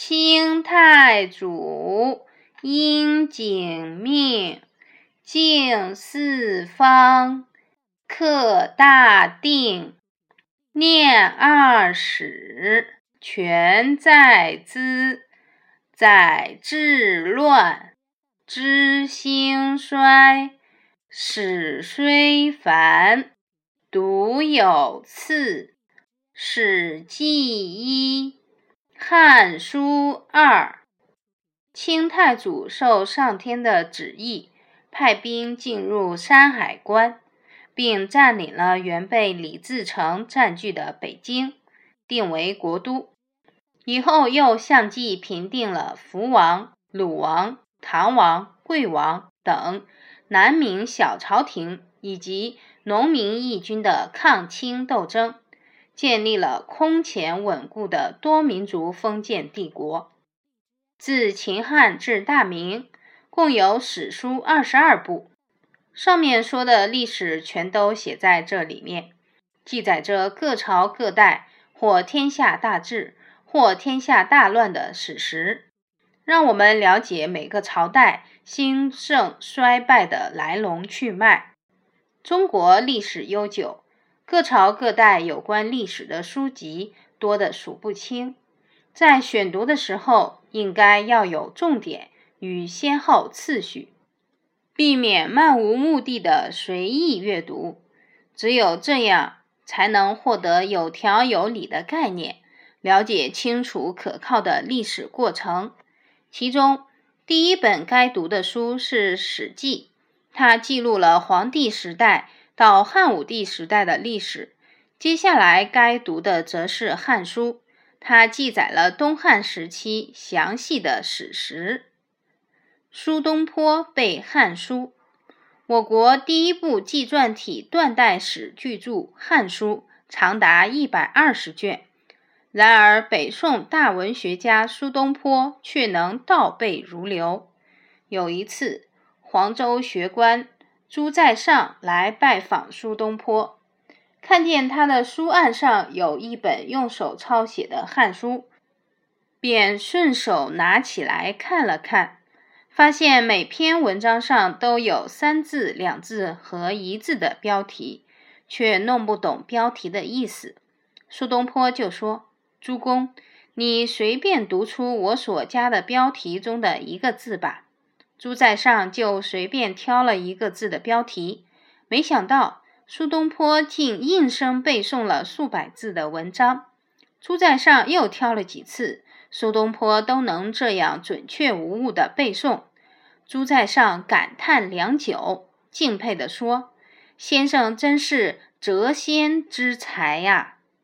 清太祖应景命，敬四方，克大定，念二史，全在兹，载治乱，知兴衰。史虽繁，独有次。史记一。《汉书》二，清太祖受上天的旨意，派兵进入山海关，并占领了原被李自成占据的北京，定为国都。以后又相继平定了福王、鲁王、唐王、贵王等南明小朝廷以及农民义军的抗清斗争。建立了空前稳固的多民族封建帝国。自秦汉至大明，共有史书二十二部，上面说的历史全都写在这里面，记载着各朝各代或天下大治或天下大乱的史实，让我们了解每个朝代兴盛衰败的来龙去脉。中国历史悠久。各朝各代有关历史的书籍多得数不清，在选读的时候应该要有重点与先后次序，避免漫无目的的随意阅读。只有这样，才能获得有条有理的概念，了解清楚可靠的历史过程。其中，第一本该读的书是《史记》，它记录了黄帝时代。到汉武帝时代的历史，接下来该读的则是《汉书》，它记载了东汉时期详细的史实。苏东坡背《汉书》，我国第一部纪传体断代史巨著《汉书》长达一百二十卷，然而北宋大文学家苏东坡却能倒背如流。有一次，黄州学官。朱在上来拜访苏东坡，看见他的书案上有一本用手抄写的《汉书》，便顺手拿起来看了看，发现每篇文章上都有三字、两字和一字的标题，却弄不懂标题的意思。苏东坡就说：“朱公，你随便读出我所加的标题中的一个字吧。”朱在上就随便挑了一个字的标题，没想到苏东坡竟应声背诵了数百字的文章。朱在上又挑了几次，苏东坡都能这样准确无误的背诵。朱在上感叹良久，敬佩地说：“先生真是谪仙之才呀！”